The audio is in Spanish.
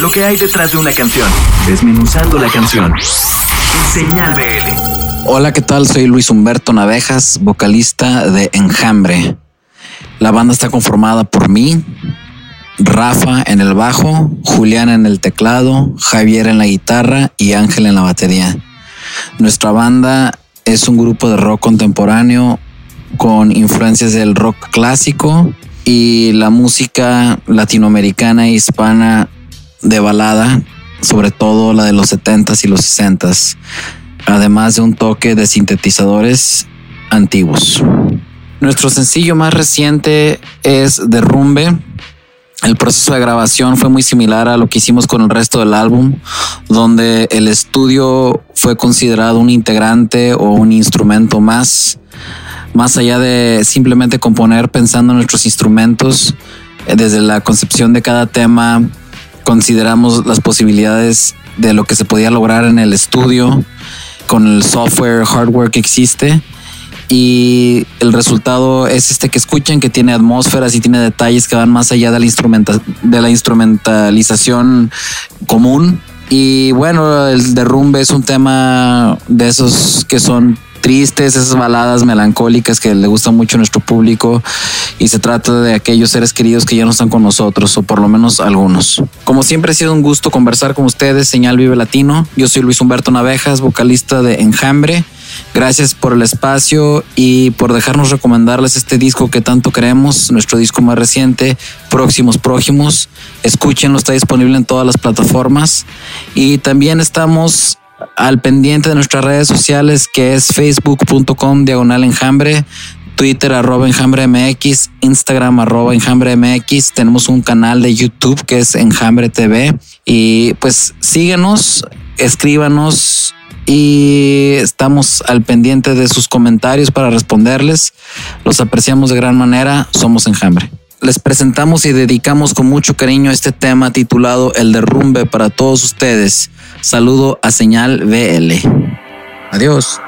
Lo que hay detrás de una canción. Desmenuzando la canción. Señal BL. Hola, ¿qué tal? Soy Luis Humberto Navejas, vocalista de Enjambre. La banda está conformada por mí, Rafa en el bajo, Julián en el teclado, Javier en la guitarra y Ángel en la batería. Nuestra banda es un grupo de rock contemporáneo con influencias del rock clásico y la música latinoamericana e hispana de balada, sobre todo la de los 70s y los 60s, además de un toque de sintetizadores antiguos. Nuestro sencillo más reciente es Derrumbe. El proceso de grabación fue muy similar a lo que hicimos con el resto del álbum, donde el estudio fue considerado un integrante o un instrumento más, más allá de simplemente componer pensando en nuestros instrumentos. eh, Desde la concepción de cada tema, consideramos las posibilidades de lo que se podía lograr en el estudio con el software, hardware que existe. Y el resultado es este que escuchan, que tiene atmósferas y tiene detalles que van más allá de la, instrumenta de la instrumentalización común. Y bueno, el derrumbe es un tema de esos que son tristes, esas baladas melancólicas que le gusta mucho a nuestro público y se trata de aquellos seres queridos que ya no están con nosotros o por lo menos algunos. Como siempre ha sido un gusto conversar con ustedes, Señal Vive Latino. Yo soy Luis Humberto Navejas, vocalista de Enjambre. Gracias por el espacio y por dejarnos recomendarles este disco que tanto queremos, nuestro disco más reciente, Próximos Prójimos. Escúchenlo, está disponible en todas las plataformas. Y también estamos al pendiente de nuestras redes sociales que es facebook.com diagonal enjambre, Twitter arroba enjambre MX, Instagram arroba enjambre MX, tenemos un canal de YouTube que es enjambre TV y pues síguenos, escríbanos y estamos al pendiente de sus comentarios para responderles. Los apreciamos de gran manera, somos enjambre. Les presentamos y dedicamos con mucho cariño este tema titulado El derrumbe para todos ustedes. Saludo a señal BL. Adiós.